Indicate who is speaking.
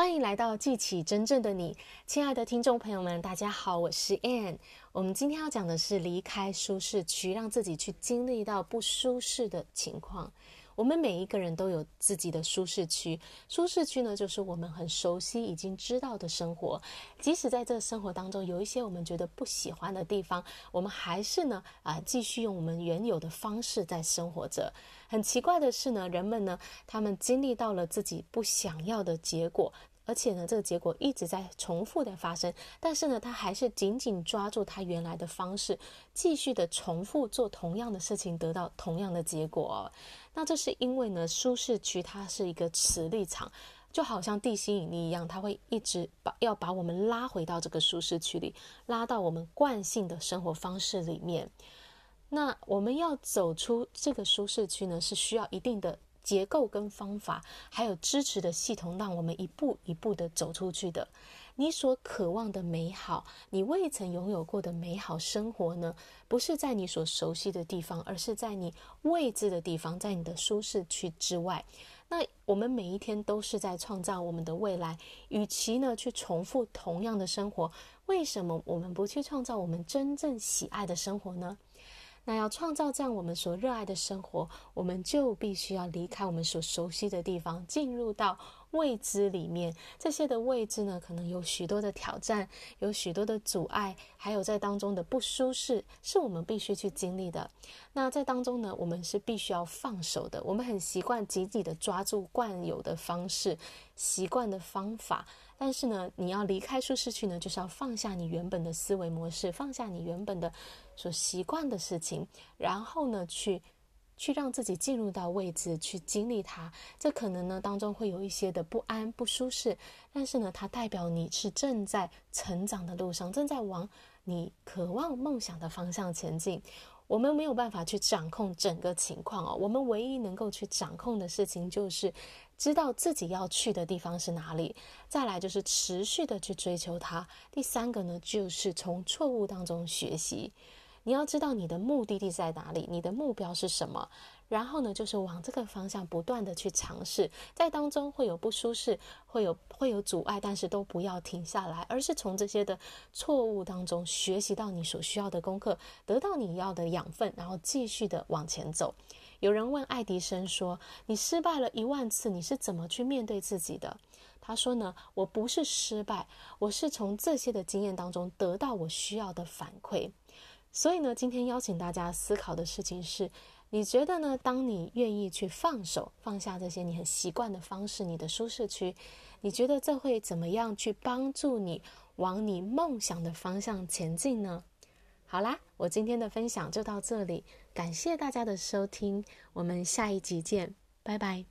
Speaker 1: 欢迎来到记起真正的你，亲爱的听众朋友们，大家好，我是 Ann。我们今天要讲的是离开舒适区，让自己去经历到不舒适的情况。我们每一个人都有自己的舒适区，舒适区呢，就是我们很熟悉、已经知道的生活。即使在这生活当中有一些我们觉得不喜欢的地方，我们还是呢啊、继续用我们原有的方式在生活着。很奇怪的是呢，人们呢，他们经历到了自己不想要的结果。而且呢，这个结果一直在重复的发生，但是呢，他还是紧紧抓住他原来的方式，继续的重复做同样的事情，得到同样的结果。那这是因为呢，舒适区它是一个磁力场，就好像地心引力一样，它会一直把要把我们拉回到这个舒适区里，拉到我们惯性的生活方式里面。那我们要走出这个舒适区呢，是需要一定的。结构跟方法，还有支持的系统，让我们一步一步的走出去的。你所渴望的美好，你未曾拥有过的美好生活呢？不是在你所熟悉的地方，而是在你未知的地方，在你的舒适区之外。那我们每一天都是在创造我们的未来。与其呢去重复同样的生活，为什么我们不去创造我们真正喜爱的生活呢？那要创造这样我们所热爱的生活，我们就必须要离开我们所熟悉的地方，进入到未知里面。这些的未知呢，可能有许多的挑战，有许多的阻碍，还有在当中的不舒适，是我们必须去经历的。那在当中呢，我们是必须要放手的。我们很习惯紧紧的抓住惯有的方式、习惯的方法。但是呢，你要离开舒适区呢，就是要放下你原本的思维模式，放下你原本的所习惯的事情，然后呢，去去让自己进入到位置，去经历它。这可能呢当中会有一些的不安、不舒适，但是呢，它代表你是正在成长的路上，正在往你渴望梦想的方向前进。我们没有办法去掌控整个情况哦，我们唯一能够去掌控的事情就是知道自己要去的地方是哪里，再来就是持续的去追求它。第三个呢，就是从错误当中学习。你要知道你的目的地在哪里，你的目标是什么。然后呢，就是往这个方向不断的去尝试，在当中会有不舒适，会有会有阻碍，但是都不要停下来，而是从这些的错误当中学习到你所需要的功课，得到你要的养分，然后继续的往前走。有人问爱迪生说：“你失败了一万次，你是怎么去面对自己的？”他说呢：“我不是失败，我是从这些的经验当中得到我需要的反馈。”所以呢，今天邀请大家思考的事情是。你觉得呢？当你愿意去放手、放下这些你很习惯的方式，你的舒适区，你觉得这会怎么样去帮助你往你梦想的方向前进呢？好啦，我今天的分享就到这里，感谢大家的收听，我们下一集见，拜拜。